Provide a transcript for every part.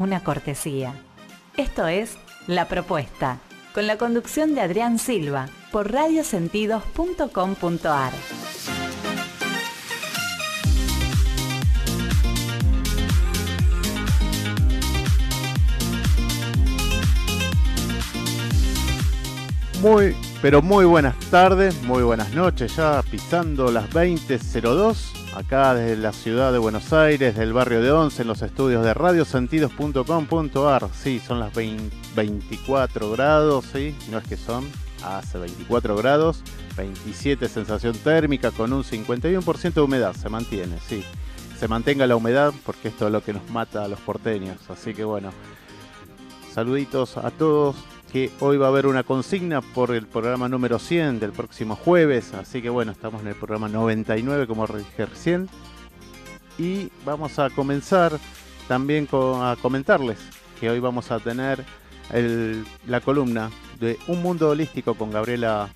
una cortesía. Esto es La Propuesta, con la conducción de Adrián Silva, por radiosentidos.com.ar. Muy, pero muy buenas tardes, muy buenas noches, ya pisando las 20.02 acá desde la ciudad de Buenos Aires, del barrio de Once, en los estudios de radiosentidos.com.ar. Sí, son las 24 grados, sí, no es que son, hace 24 grados, 27 sensación térmica con un 51% de humedad, se mantiene, sí. Se mantenga la humedad porque esto es lo que nos mata a los porteños, así que bueno. Saluditos a todos, que hoy va a haber una consigna por el programa número 100 del próximo jueves, así que bueno, estamos en el programa 99 como dije recién. Y vamos a comenzar también a comentarles que hoy vamos a tener la columna de Un Mundo Holístico con Gabriela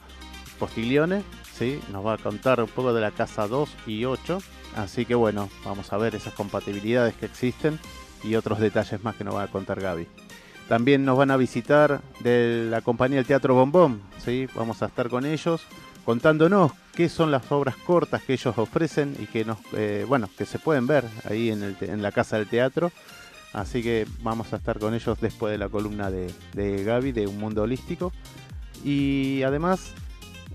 Postiglione, ¿sí? nos va a contar un poco de la casa 2 y 8, así que bueno, vamos a ver esas compatibilidades que existen y otros detalles más que nos va a contar Gaby. También nos van a visitar de la compañía del Teatro Bombón, ¿sí? vamos a estar con ellos contándonos qué son las obras cortas que ellos ofrecen y que nos, eh, bueno, que se pueden ver ahí en, la casa del teatro. Así que vamos a estar con ellos después de la columna de, Gaby de Un Mundo Holístico. Y además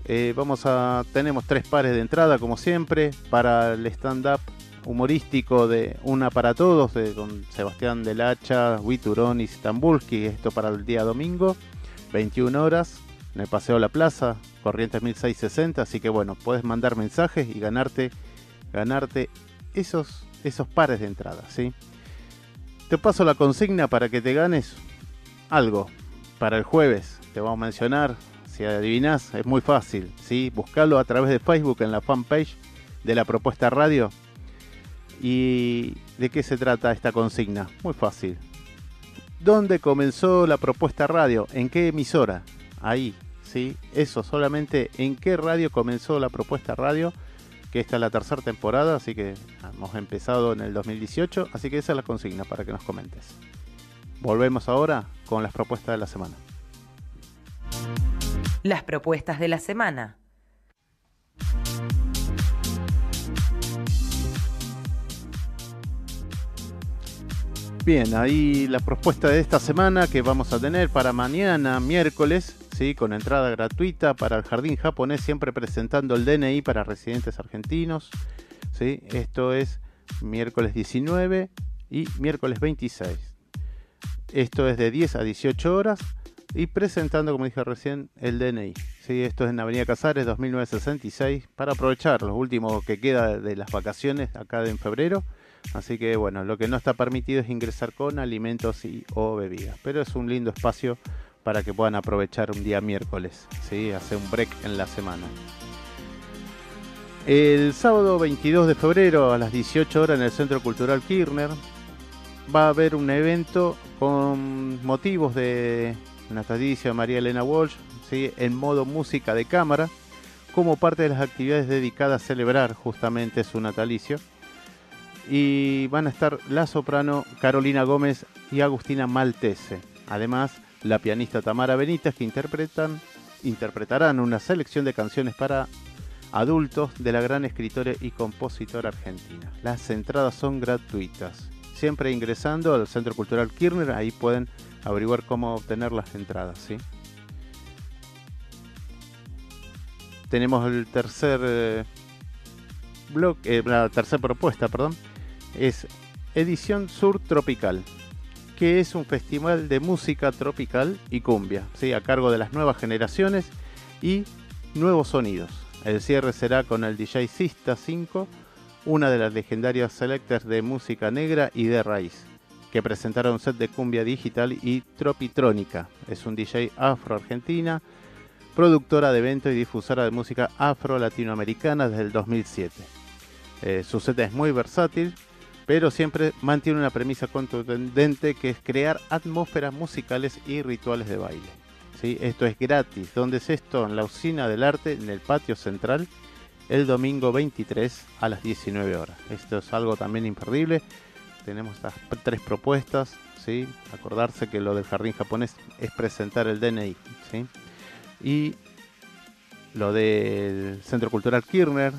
eh, vamos a tenemos tres pares de entrada como siempre para el stand up humorístico de Una para Todos, de, con Sebastián Del Hacha, Witurón y Stambulski, esto para el día domingo, 21 horas, en el Paseo La Plaza, Corrientes 1660, así que bueno, puedes mandar mensajes y ganarte, ganarte esos, esos pares de entrada, ¿sí? Te paso la consigna para que te ganes algo para el jueves, te vamos a mencionar, si adivinas, es muy fácil, ¿sí? Buscalo a través de Facebook en la fanpage de la propuesta radio ¿Y de qué se trata esta consigna? Muy fácil. ¿Dónde comenzó la propuesta radio? ¿En qué emisora? Ahí, ¿sí? Eso, solamente en qué radio comenzó la propuesta radio, que esta es la tercera temporada, así que hemos empezado en el 2018, así que esa es la consigna para que nos comentes. Volvemos ahora con las propuestas de la semana. Las propuestas de la semana. Bien, ahí la propuesta de esta semana que vamos a tener para mañana, miércoles, ¿sí? con entrada gratuita para el Jardín Japonés, siempre presentando el DNI para residentes argentinos. ¿sí? Esto es miércoles 19 y miércoles 26. Esto es de 10 a 18 horas y presentando, como dije recién, el DNI. ¿sí? Esto es en Avenida Casares 2966 para aprovechar los últimos que queda de las vacaciones acá en febrero Así que bueno, lo que no está permitido es ingresar con alimentos y o bebidas. Pero es un lindo espacio para que puedan aprovechar un día miércoles, ¿sí? hacer un break en la semana. El sábado 22 de febrero a las 18 horas en el Centro Cultural Kirchner va a haber un evento con motivos de natalicio María Elena Walsh ¿sí? en modo música de cámara como parte de las actividades dedicadas a celebrar justamente su natalicio y van a estar la soprano Carolina Gómez y Agustina Maltese. Además, la pianista Tamara Benítez que interpretarán una selección de canciones para adultos de la gran escritora y compositora argentina. Las entradas son gratuitas. Siempre ingresando al Centro Cultural Kirchner, ahí pueden averiguar cómo obtener las entradas. ¿sí? Tenemos el tercer eh, eh, la tercera propuesta, perdón, es Edición Sur Tropical, que es un festival de música tropical y cumbia, ¿sí? a cargo de las nuevas generaciones y nuevos sonidos. El cierre será con el DJ Sista 5, una de las legendarias selectors de música negra y de raíz, que presentará un set de cumbia digital y tropitrónica. Es un DJ afro-argentina, productora de eventos y difusora de música afro-latinoamericana desde el 2007. Eh, su set es muy versátil, pero siempre mantiene una premisa contundente que es crear atmósferas musicales y rituales de baile. ¿sí? Esto es gratis. ¿Dónde es esto? En la Usina del Arte, en el patio central, el domingo 23 a las 19 horas. Esto es algo también imperdible. Tenemos estas tres propuestas. ¿sí? Acordarse que lo del jardín japonés es presentar el DNI, ¿sí? Y lo del Centro Cultural Kirchner,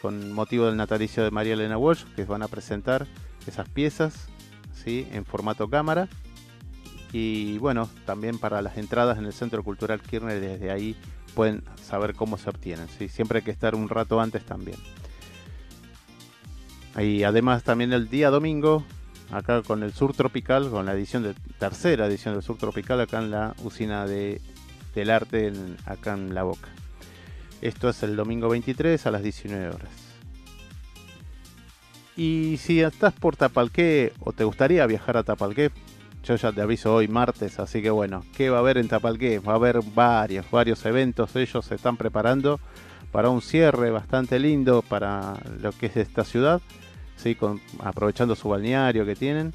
con motivo del natalicio de María Elena Walsh, que van a presentar esas piezas, ¿sí? En formato cámara. Y bueno, también para las entradas en el Centro Cultural Kirchner, desde ahí pueden saber cómo se obtienen. ¿sí? Siempre hay que estar un rato antes también. Y además también el día domingo, acá con el Sur Tropical, con la edición de tercera edición del Sur Tropical, acá en la usina de, del arte, acá en La Boca. Esto es el domingo 23 a las 19 horas. Y si estás por Tapalqué o te gustaría viajar a Tapalqué, yo ya te aviso hoy martes, así que bueno, ¿qué va a haber en Tapalqué? Va a haber varios, varios eventos, ellos se están preparando para un cierre bastante lindo para lo que es esta ciudad aprovechando su balneario que tienen.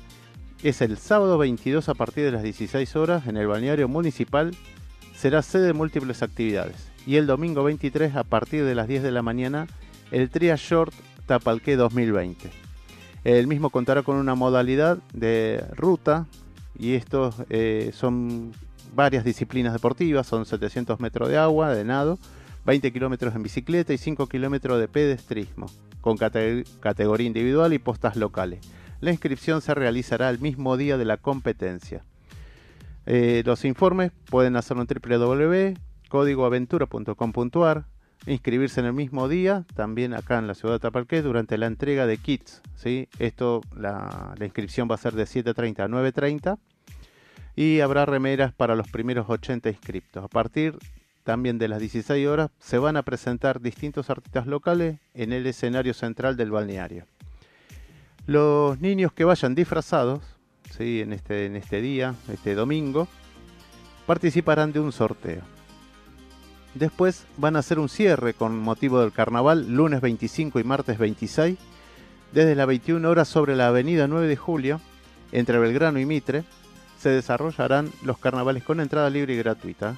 Es el sábado 22 a partir de las 16 horas en el balneario municipal. Será sede de múltiples actividades. Y el domingo 23 a partir de las 10 de la mañana el Tria Short Tapalqué 2020. El mismo contará con una modalidad de ruta y estos eh, son varias disciplinas deportivas, son 700 metros de agua, de nado, 20 kilómetros en bicicleta y 5 kilómetros de pedestrismo con categoría individual y postas locales. La inscripción se realizará el mismo día de la competencia. Eh, los informes pueden hacerlo en www.códigoaventura.com.ar, inscribirse en el mismo día, también acá en la ciudad de Tapalqué, durante la entrega de kits. ¿sí? Esto, la, la inscripción va a ser de 7.30 a 9.30 y habrá remeras para los primeros 80 inscriptos. A partir también de las 16 horas se van a presentar distintos artistas locales en el escenario central del balneario. Los niños que vayan disfrazados ¿sí? en, este, en este día, este domingo, participarán de un sorteo. Después van a hacer un cierre con motivo del carnaval, lunes 25 y martes 26, desde las 21 horas sobre la avenida 9 de julio, entre Belgrano y Mitre, se desarrollarán los carnavales con entrada libre y gratuita.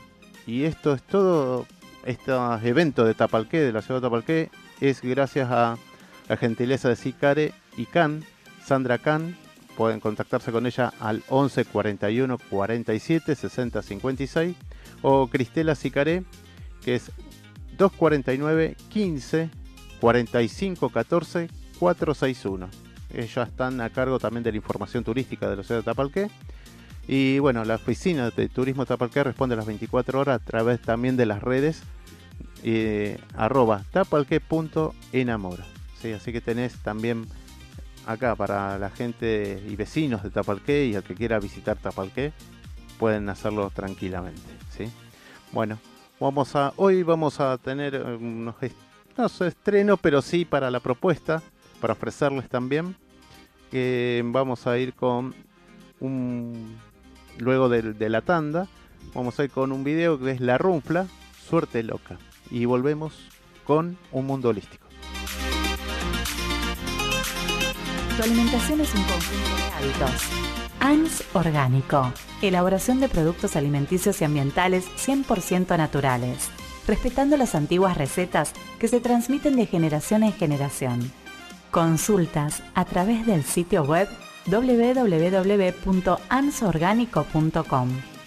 Y esto es todo, este evento de Tapalqué, de la ciudad de Tapalqué, es gracias a la gentileza de Sicare y Can, Sandra Can. Pueden contactarse con ella al 11 41 47 60 56 o Cristela Sicaré, que es 249 15 45 14 461. Ellas están a cargo también de la información turística de la ciudad de Tapalqué y bueno, la oficina de Turismo Tapalqué responde a las 24 horas a través también de las redes eh, arroba tapalqué.enamora. ¿sí? Así que tenés también acá para la gente y vecinos de Tapalqué y al que quiera visitar Tapalqué, pueden hacerlo tranquilamente. ¿sí? Bueno, hoy vamos a tener unos no estreno, pero sí para la propuesta, para ofrecerles también. que vamos a ir con un luego de, la tanda, vamos a ir con un video que es La Runfla, Suerte Loca. Y volvemos con un mundo holístico. Tu alimentación es un conjunto de hábitos. ANS Orgánico. Elaboración de productos alimenticios y ambientales 100% naturales, respetando las antiguas recetas que se transmiten de generación en generación. Consultas a través del sitio web www.ansorgánico.com.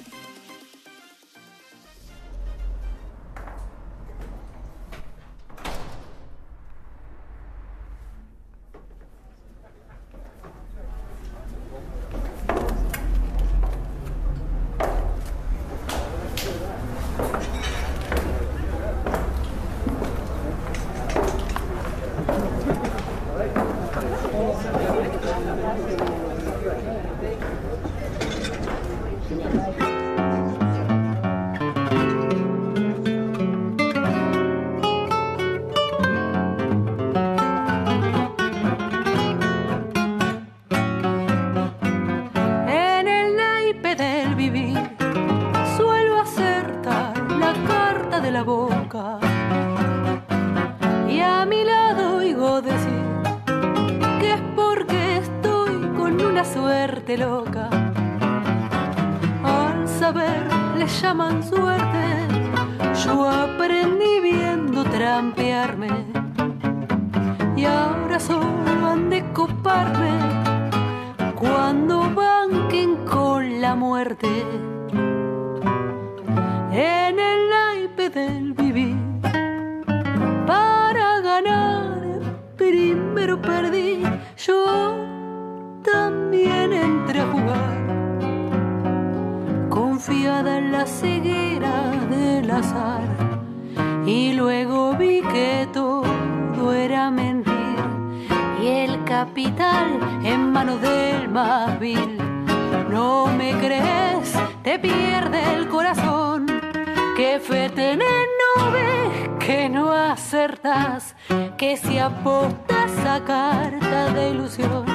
Que fe tenés, no ves que no acertas, que si apostas a carta de ilusión,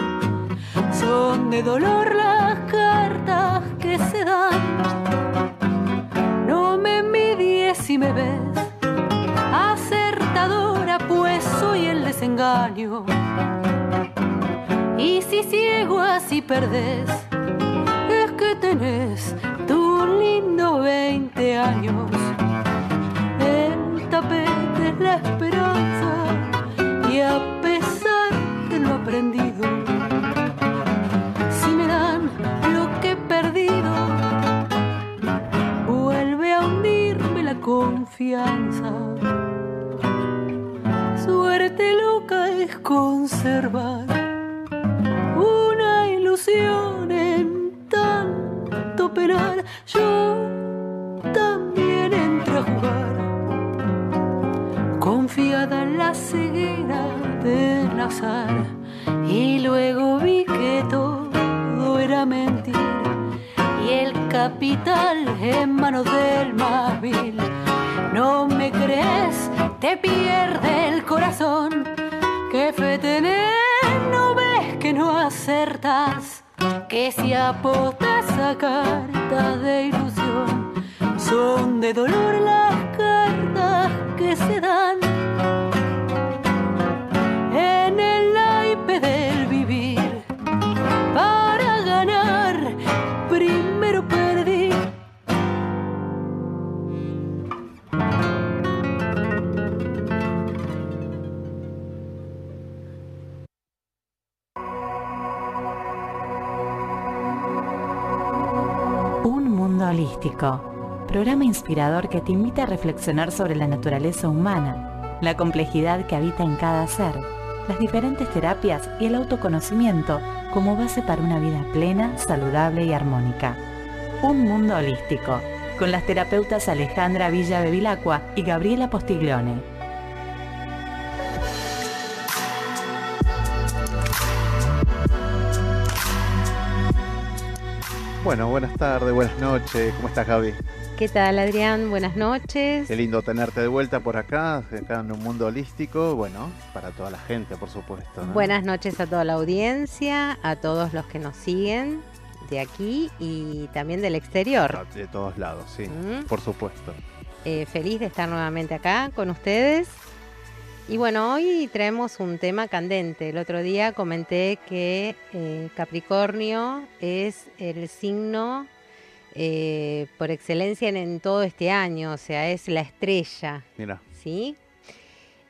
son de dolor las cartas que se dan. No me envidies si me ves acertadora, pues soy el desengaño y si ciego así perdés, es que tenés tu lindo 20 años. Tapete la esperanza y a pesar de lo aprendido, si me dan lo que he perdido, vuelve a hundirme la confianza. Suerte loca es conservar en tanto penar, yo también entré a jugar, confiada en la ceguera del azar, y luego vi que todo era mentira, y el capital en manos del más vil. No me crees, te pierde el corazón, que fe tenés, no ves que no acertas. Que si apostas a carta de ilusión, son de dolor las cartas que se dan en el naipe del vivir. Para ganar, primero perdí. Holístico, programa inspirador que te invita a reflexionar sobre la naturaleza humana, la complejidad que habita en cada ser, las diferentes terapias y el autoconocimiento como base para una vida plena, saludable y armónica. Un mundo holístico, con las terapeutas Alejandra Villa Bevilacqua y Gabriela Postiglione. Bueno, buenas tardes, buenas noches. ¿Cómo estás, Gaby? ¿Qué tal, Adrián? Buenas noches. Qué lindo tenerte de vuelta por acá, acá en un mundo holístico. Bueno, para toda la gente, por supuesto. Buenas noches a toda la audiencia, a todos los que nos siguen de aquí y también del exterior. Ah, de todos lados, sí, mm. por supuesto. Eh, feliz de estar nuevamente acá con ustedes. Y bueno, hoy traemos un tema candente. El otro día comenté que eh, Capricornio es el signo eh, por excelencia en, todo este año, o sea, es la estrella. Mira. ¿Sí?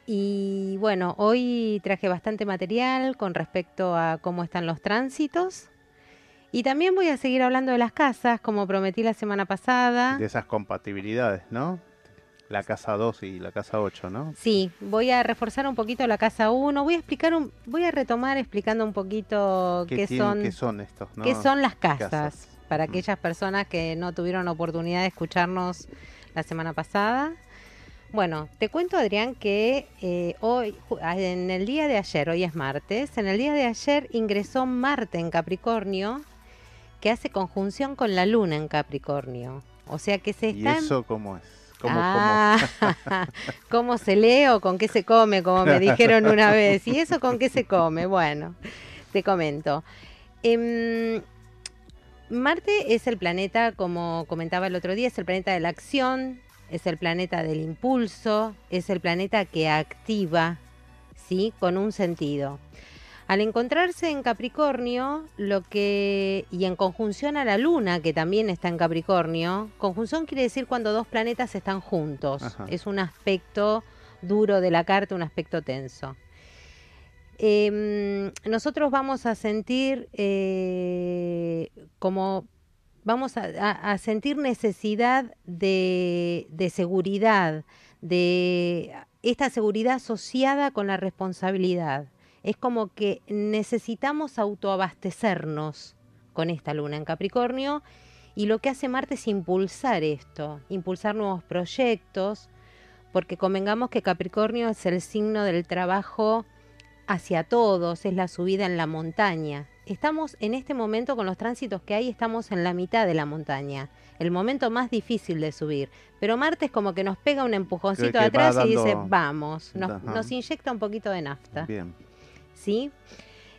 Y bueno, hoy traje bastante material con respecto a cómo están los tránsitos. Y también voy a seguir hablando de las casas, como prometí la semana pasada. De esas compatibilidades, ¿no? La casa 2 y la casa 8, ¿no? Sí, voy a reforzar un poquito la casa 1. Voy a explicar un, voy a retomar explicando un poquito qué, son qué son estos, ¿no? qué son las casas, para aquellas personas que no tuvieron oportunidad de escucharnos la semana pasada. Bueno, te cuento Adrián que eh, hoy, en el día de ayer, hoy es martes, en el día de ayer ingresó Marte en Capricornio, que hace conjunción con la Luna en Capricornio. O sea que se está... ¿Y eso cómo es? ¿Cómo, ah, cómo? se lee o con qué se come? Como me dijeron una vez. ¿Y eso con qué se come? Bueno, te comento. Em, Marte es el planeta, como comentaba el otro día, es el planeta de la acción, es el planeta del impulso, es el planeta que activa, ¿sí? Con un sentido. Al encontrarse en Capricornio, lo que y en conjunción a la Luna, que también está en Capricornio, conjunción quiere decir cuando dos planetas están juntos. Es un aspecto duro de la carta, un aspecto tenso. Em, nosotros vamos a sentir eh, como vamos a, sentir necesidad de, de seguridad, de esta seguridad asociada con la responsabilidad. Es como que necesitamos autoabastecernos con esta luna en Capricornio y lo que hace Marte es impulsar esto, impulsar nuevos proyectos, porque convengamos que Capricornio es el signo del trabajo hacia todos, es la subida en la montaña. Estamos en este momento con los tránsitos que hay, estamos en la mitad de la montaña, el momento más difícil de subir. Pero Marte es como que nos pega un empujoncito atrás y dice, vamos, nos, inyecta un poquito de nafta. Bien. ¿Sí?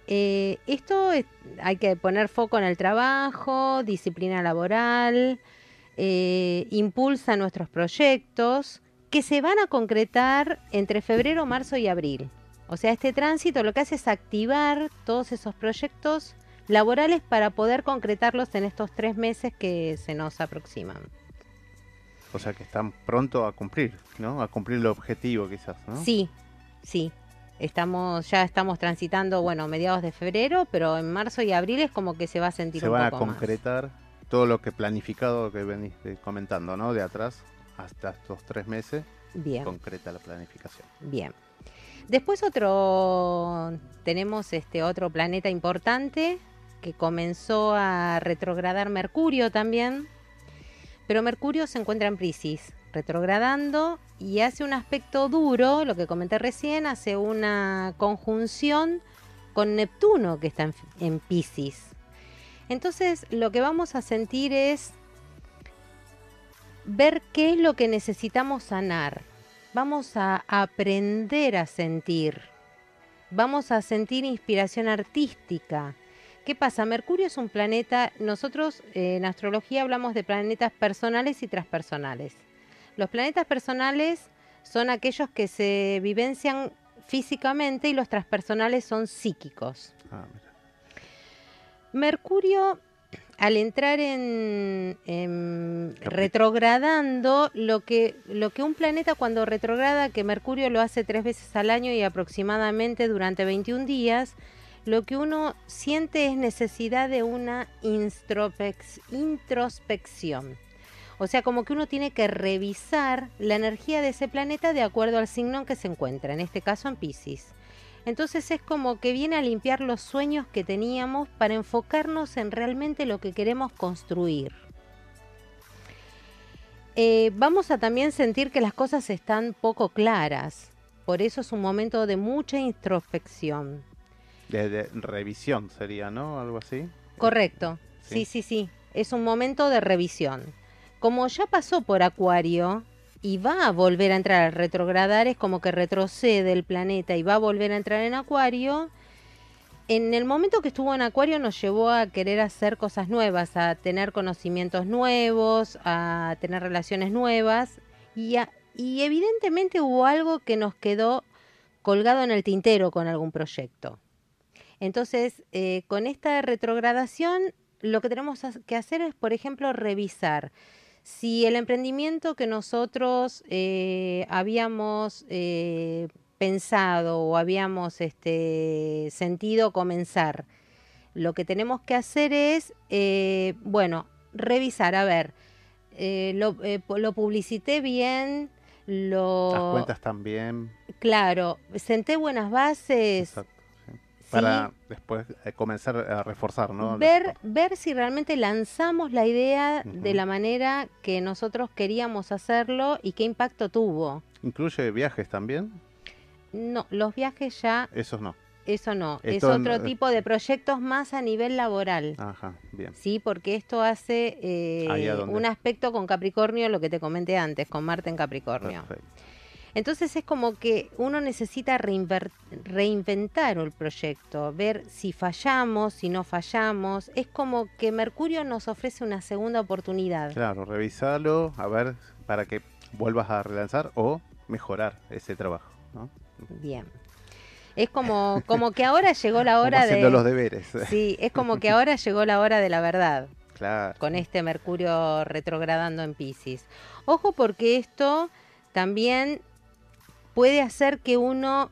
Eh, esto hay que poner foco en el trabajo, disciplina laboral, eh, impulsa nuestros proyectos que se van a concretar entre febrero, marzo y abril. O sea, este tránsito lo que hace es activar todos esos proyectos laborales para poder concretarlos en estos tres meses que se nos aproximan. O sea que están pronto a cumplir, ¿no? A cumplir el objetivo quizás, ¿no? Sí, sí. Estamos, ya estamos transitando, bueno, mediados de febrero, pero en marzo y abril es como que se va a sentir un poco más. Se van a concretar todo lo que planificado que venís comentando, ¿no? De atrás hasta estos tres meses. Bien. Concreta la planificación. Bien. Después otro, tenemos este otro planeta importante que comenzó a retrogradar Mercurio también, pero Mercurio se encuentra en Pisces, retrogradando y hace un aspecto duro, lo que comenté recién, hace una conjunción con Neptuno que está en, en Pisces. Entonces lo que vamos a sentir es ver qué es lo que necesitamos sanar vamos a aprender a sentir, vamos a sentir inspiración artística. ¿Qué pasa? Mercurio es un planeta, nosotros eh, en astrología hablamos de planetas personales y transpersonales. Los planetas personales son aquellos que se vivencian físicamente y los transpersonales son psíquicos. Ah, Mercurio al entrar en, retrogradando, lo que, lo que un planeta cuando retrograda, que Mercurio lo hace tres veces al año y aproximadamente durante 21 días, lo que uno siente es necesidad de una introspección. O sea, como que uno tiene que revisar la energía de ese planeta de acuerdo al signo en que se encuentra, en este caso en Pisces. Entonces es como que viene a limpiar los sueños que teníamos para enfocarnos en realmente lo que queremos construir. Eh, vamos a también sentir que las cosas están poco claras, por eso es un momento de mucha introspección. De, revisión sería, ¿no? Algo así. Correcto, sí, sí, sí. Es un momento de revisión. Como ya pasó por Acuario, y va a volver a entrar al retrogradar, es como que retrocede el planeta y va a volver a entrar en Acuario. En el momento que estuvo en Acuario nos llevó a querer hacer cosas nuevas, a tener conocimientos nuevos, a tener relaciones nuevas y, evidentemente hubo algo que nos quedó colgado en el tintero con algún proyecto. Entonces, eh, con esta retrogradación, lo que tenemos que hacer es, por ejemplo, revisar si el emprendimiento que nosotros eh, habíamos eh, pensado o habíamos este, sentido comenzar, lo que tenemos que hacer es, eh, bueno, revisar, a ver, lo, lo, publicité bien, lo... Las cuentas también. Claro, senté buenas bases para después eh, comenzar a reforzar, ¿no? Ver, ver si realmente lanzamos la idea de la manera que nosotros queríamos hacerlo y qué impacto tuvo. ¿Incluye viajes también? No, los viajes ya... Esos no. Eso no, es otro tipo de proyectos más a nivel laboral. Ajá, bien. Sí, porque esto hace eh, un aspecto con Capricornio, lo que te comenté antes, con Marte en Capricornio. Perfecto. Entonces es como que uno necesita reinventar el proyecto, ver si fallamos, si no fallamos. Es como que Mercurio nos ofrece una segunda oportunidad. Claro, revisarlo, a ver, para que vuelvas a relanzar o mejorar ese trabajo. Bien. Es como, como que ahora llegó la hora haciendo los deberes. Sí, es como que ahora llegó la hora de la verdad. Claro. Con este Mercurio retrogradando en Pisces. Ojo porque esto también puede hacer que uno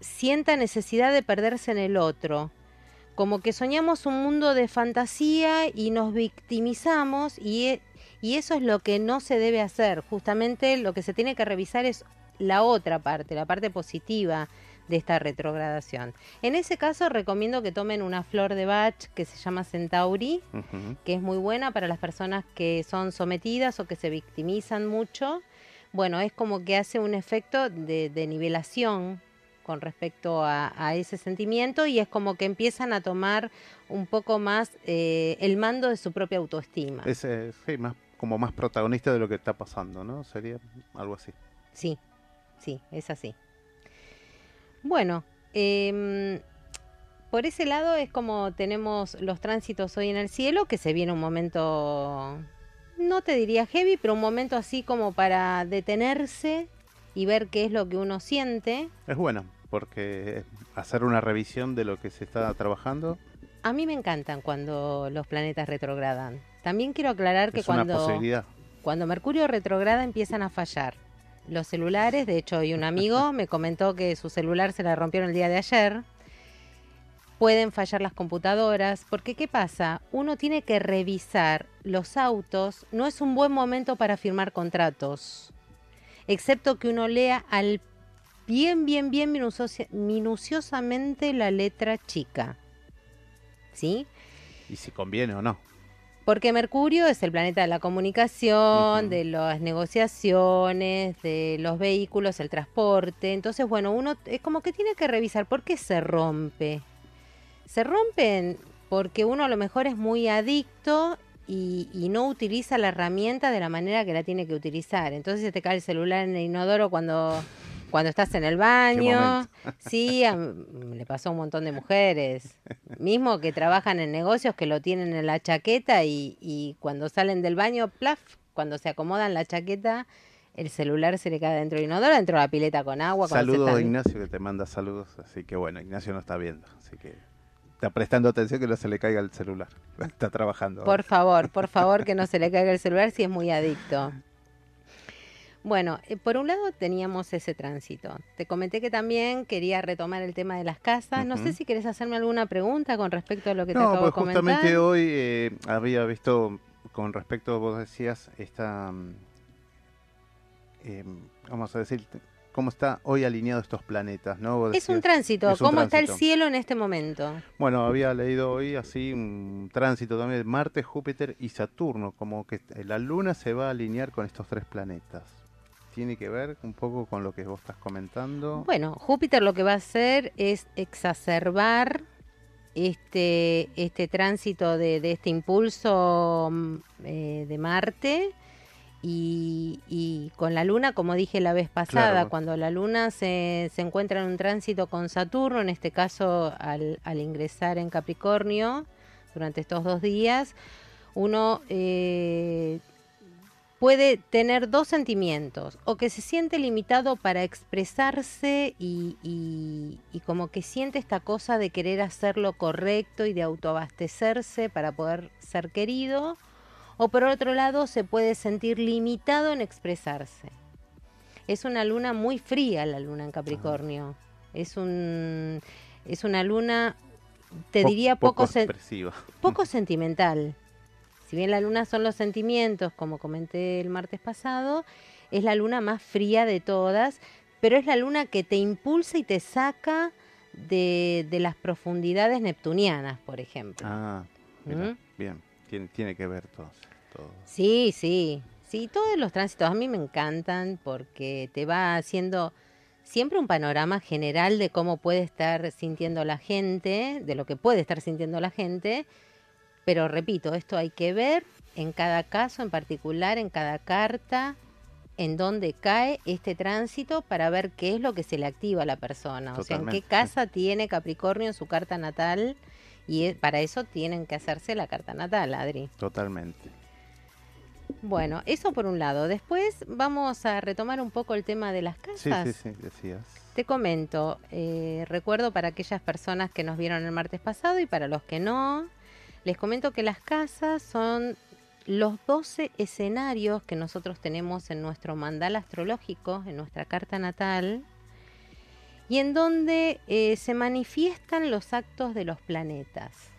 sienta necesidad de perderse en el otro. como que soñamos un mundo de fantasía y nos victimizamos y, e- y eso es lo que no se debe hacer. Justamente lo que se tiene que revisar es la otra parte, la parte positiva de esta retrogradación. En ese caso recomiendo que tomen una flor de Bach que se llama Centauri, que es muy buena para las personas que son sometidas o que se victimizan mucho. Bueno, es como que hace un efecto de, de nivelación con respecto a, a ese sentimiento y es como que empiezan a tomar un poco más eh, el mando de su propia autoestima. Es, eh, sí, más, como más protagonista de lo que está pasando, ¿no? Sería algo así. Sí, sí, es así. Bueno, em, por ese lado es como tenemos los tránsitos hoy en el cielo, que se viene un momento, no te diría heavy, pero un momento así como para detenerse y ver qué es lo que uno siente. Es bueno, porque hacer una revisión de lo que se está trabajando A mí me encantan cuando los planetas retrogradan. También quiero aclarar que es cuando... Cuando Mercurio retrograda empiezan a fallar los celulares. De hecho, hoy un amigo me comentó que su celular se le rompieron el día de ayer. Pueden fallar las computadoras. Porque, ¿qué pasa? Uno tiene que revisar los autos. No es un buen momento para firmar contratos. Excepto que uno lea al bien, bien, bien minuciosamente la letra chica. ¿Sí? Y si conviene o no. Porque Mercurio es el planeta de la comunicación, de las negociaciones, de los vehículos, el transporte. Entonces, bueno, uno es como que tiene que revisar por qué se rompe. Se rompen porque uno a lo mejor es muy adicto y, y no utiliza la herramienta de la manera que la tiene que utilizar. Entonces se te cae el celular en el inodoro cuando, cuando estás en el baño. Sí, a le pasó a un montón de mujeres. Mismo que trabajan en negocios que lo tienen en la chaqueta y, y cuando salen del baño, plaf, cuando se acomodan la chaqueta, el celular se le cae dentro del inodoro, dentro de la pileta con agua. Saludos a están- Ignacio que te manda saludos. Así que bueno, Ignacio no está viendo. Así que está prestando atención que no se le caiga el celular. Está trabajando. Por favor, por favor, que no se le caiga el celular si es muy adicto. Bueno, eh, por un lado teníamos ese tránsito. Te comenté que también quería retomar el tema de las casas. No sé si querés hacerme alguna pregunta con respecto a lo que te acabo pues de comentar. justamente hoy eh, había visto, con respecto, vos decías, esta, mm, em, vamos a decir, cómo está hoy alineado estos planetas, ¿no? Es un tránsito. es un ¿Cómo está el cielo en este momento? Bueno, había leído hoy así un tránsito también de Marte, Júpiter y Saturno, como que la Luna se va a alinear con estos tres planetas. Tiene que ver un poco con lo que vos estás comentando. Bueno, Júpiter lo que va a hacer es exacerbar este, este tránsito de, de este impulso mm, eh, de Marte y, y con la Luna, como dije la vez pasada, Claro. cuando la Luna se, se encuentra en un tránsito con Saturno, en este caso al, al ingresar en Capricornio durante estos dos días, uno eh, puede tener dos sentimientos, o que se siente limitado para expresarse y, y- y como que siente esta cosa de querer hacer lo correcto y de autoabastecerse para poder ser querido, o por otro lado se puede sentir limitado en expresarse. Es una luna muy fría la luna en Capricornio. Es un es una luna te Po- diría poco poco sen- poco sentimental. Si bien la luna son los sentimientos, como comenté el martes pasado, es la luna más fría de todas, pero es la luna que te impulsa y te saca de, de las profundidades neptunianas, por ejemplo. Ah, mira, ¿Mm? bien. Tiene, tiene que ver entonces todo. Sí, sí, sí, todos los tránsitos a mí me encantan porque te va haciendo siempre un panorama general de cómo puede estar sintiendo la gente, de lo que puede estar sintiendo la gente, pero repito, esto hay que ver en cada caso en particular, en cada carta, en dónde cae este tránsito para ver qué es lo que se le activa a la persona, o sea, en qué casa tiene Capricornio en su carta natal y para eso tienen que hacerse la carta natal, Adri. Totalmente. Bueno, eso por un lado. Después vamos a retomar un poco el tema de las Sí, casas. sí, sí, decías. Te comento, eh, recuerdo para aquellas personas que nos vieron el martes pasado y para los que no, les comento que las casas son los 12 escenarios que nosotros tenemos en nuestro mandal astrológico, en nuestra carta natal, y en donde eh, se manifiestan los actos de los planetas.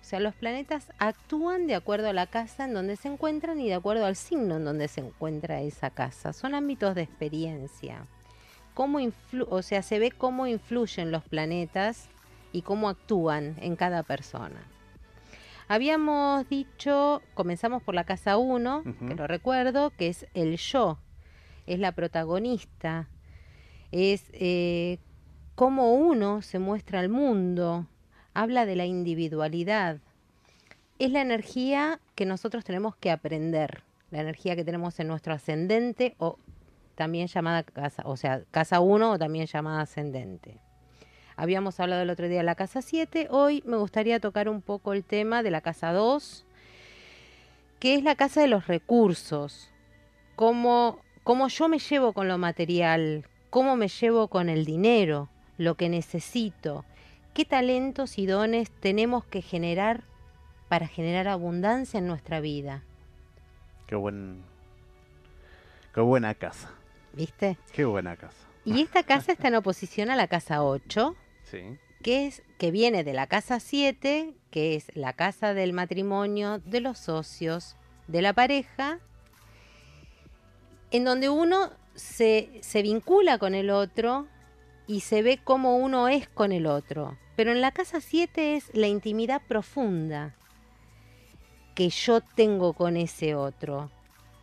O sea, los planetas actúan de acuerdo a la casa en donde se encuentran y de acuerdo al signo en donde se encuentra esa casa. Son ámbitos de experiencia. Cómo o sea, se ve cómo influyen los planetas y cómo actúan en cada persona. Habíamos dicho, comenzamos por la casa 1, que lo recuerdo, que es el yo, es la protagonista, es eh, cómo uno se muestra al mundo, habla de la individualidad. Es la energía que nosotros tenemos que aprender, la energía que tenemos en nuestro ascendente o también llamada casa, o sea, casa 1 o también llamada ascendente. Habíamos hablado el otro día de la casa 7, hoy me gustaría tocar un poco el tema de la casa 2, que es la casa de los recursos, cómo, cómo yo me llevo con lo material, cómo me llevo con el dinero, lo que necesito, qué talentos y dones tenemos que generar para generar abundancia en nuestra vida. Qué buen qué buena casa. ¿Viste? Qué buena casa. Y esta casa está en oposición a la casa 8. Sí. Que es que viene de la casa 7, que es la casa del matrimonio, de los socios, de la pareja, en donde uno se, se vincula con el otro y se ve cómo uno es con el otro. Pero en la casa 7 es la intimidad profunda que yo tengo con ese otro.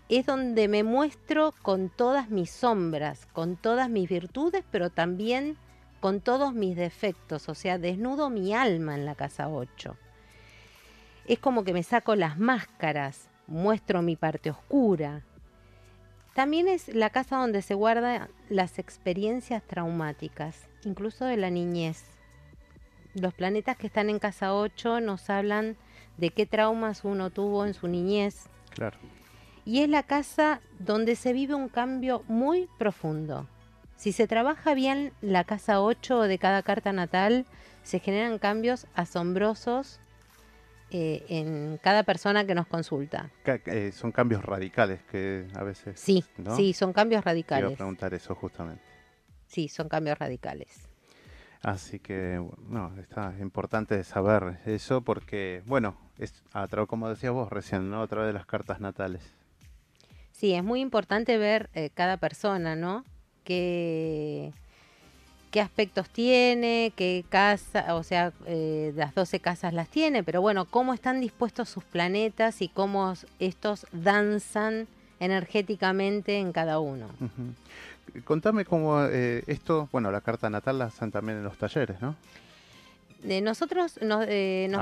Es donde me muestro con todas mis sombras, con todas mis virtudes, pero también con todos mis defectos. O sea, desnudo mi alma en la casa 8. Es como que me saco las máscaras, muestro mi parte oscura, también es la casa donde se guardan las experiencias traumáticas, incluso de la niñez. Los planetas que están en casa 8 nos hablan de qué traumas uno tuvo en su niñez. Claro. Y es la casa donde se vive un cambio muy profundo. Si se trabaja bien la casa 8 de cada carta natal, se generan cambios asombrosos eh, en cada persona que nos consulta. Eh, son cambios radicales que a veces... Sí, sí, son cambios radicales. Quiero preguntar eso justamente. Sí, son cambios radicales. Así que, no, está importante saber eso porque, bueno, es a través, como decías vos recién, ¿no? A través de las cartas natales. Sí, es muy importante ver eh, cada persona, ¿no? Que qué aspectos tiene, qué casa, o sea, eh, las 12 casas las tiene, pero bueno, cómo están dispuestos sus planetas y cómo estos danzan energéticamente en cada uno. Contame cómo eh, esto, bueno, la carta natal la hacen también en los talleres, ¿no? Eh, nosotros nos,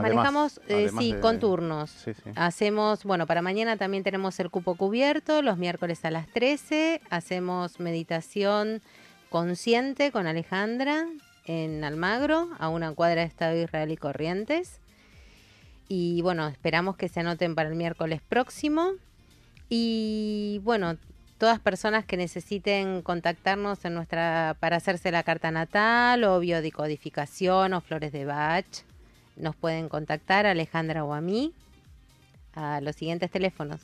manejamos, sí, con turnos. Hacemos, bueno, para mañana también tenemos el cupo cubierto, los miércoles a las 13, hacemos meditación Consciente con Alejandra en Almagro, a una cuadra de Estado Israel y Corrientes. Y bueno, esperamos que se anoten para el miércoles próximo. Y bueno, todas personas que necesiten contactarnos en nuestra para hacerse la carta natal o biodicodificación o flores de Bach, nos pueden contactar a Alejandra o a mí a los siguientes teléfonos.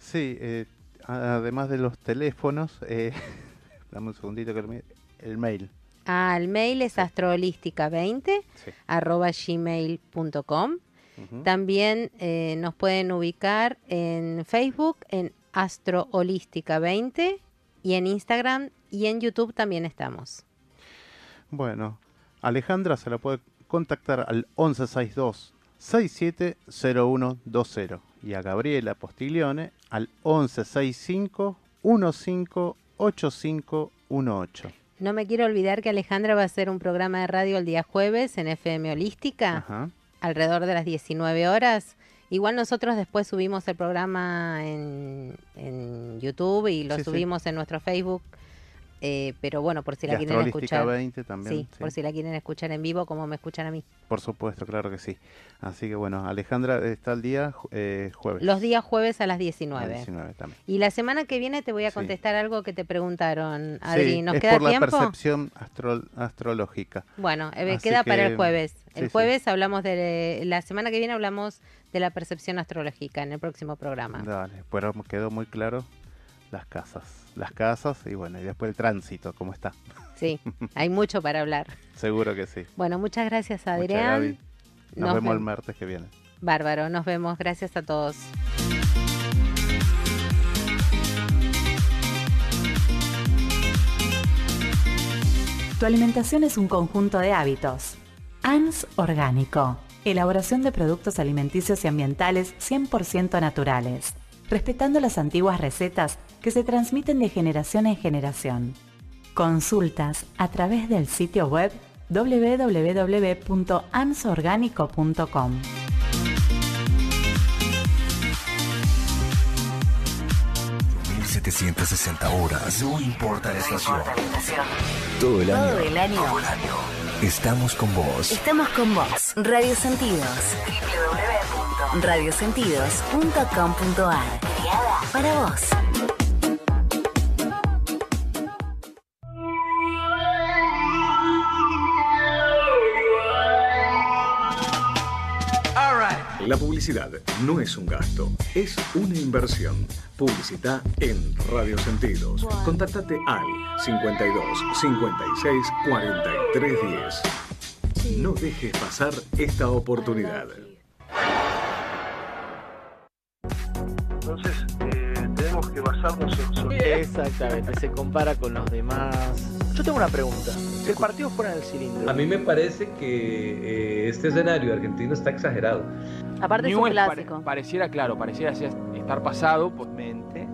Sí, eh, además de los teléfonos, eh, Dame un segundito que el mail. Ah, el mail es astroholística20 arroba gmail.com. También eh, nos pueden ubicar en Facebook en astroholística20 y en Instagram y en YouTube también estamos. Bueno, Alejandra se la puede contactar al 1162 670120 y a Gabriela Postiglione al 1165 15 8518. No me quiero olvidar que Alejandra va a hacer un programa de radio el día jueves en FM Holística, alrededor de las 19 horas. Igual nosotros después subimos el programa en, YouTube y lo subimos en nuestro Facebook eh, pero bueno, por si la quieren escuchar. 20 también. Sí, por si la quieren escuchar en vivo, como me escuchan a mí. Por supuesto, claro que sí. Así que bueno, Alejandra está el día eh, jueves. Los días jueves a las 19. Y la semana que viene te voy a contestar algo que te preguntaron, Adri. ¿Nos es queda por la percepción astrológica. Bueno, eh, queda para el jueves. El jueves hablamos de. La semana que viene hablamos de la percepción astrológica en el próximo programa. Dale, pero quedó muy claro las casas. Las casas y bueno, y después el tránsito, ¿cómo está? Sí, hay mucho para hablar. Seguro que sí. Bueno, muchas gracias Muchas, Adrián. Gaby. Nos, vemos el martes que viene. Bárbaro, nos vemos. Gracias a todos. Tu alimentación es un conjunto de hábitos. ANS Orgánico. Elaboración de productos alimenticios y ambientales 100% naturales, respetando las antiguas recetas que se transmiten de generación en generación. Consultas a través del sitio web www.ansorgánico.com. 1760 horas. No importa la estación. Todo el año. Todo el año. Estamos con vos. Estamos con vos. Radio Sentidos. www.radiosentidos.com.ar. Creada para vos. La publicidad no es un gasto, es una inversión. Publicita en Radio Sentidos. Contáctate al 52 56 43 10. No dejes pasar esta oportunidad. Entonces, eh, tenemos que basarnos en su... Exactamente, se compara con los demás. Yo tengo una pregunta. Si el partido fuera en el cilindro. A mí me parece que eh, este escenario argentino está exagerado. Aparte es un Newell's pare- clásico. pareciera, claro, pareciera estar pasado. Pues mente,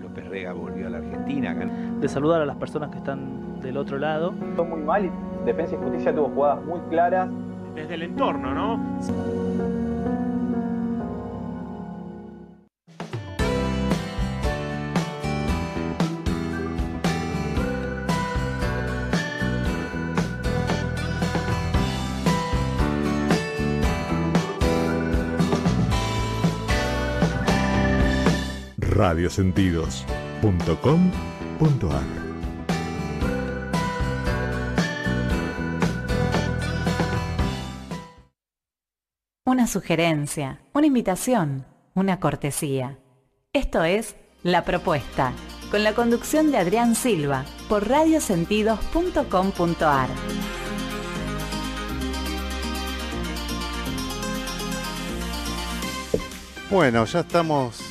López Rega volvió a la Argentina. De saludar a las personas que están del otro lado. Fue muy mal y Defensa y Justicia tuvo jugadas muy claras. Desde el entorno, ¿no? radiosentidos.com.ar Una sugerencia, una invitación, una cortesía. Esto es La Propuesta, con la conducción de Adrián Silva, por radiosentidos.com.ar. Bueno, ya estamos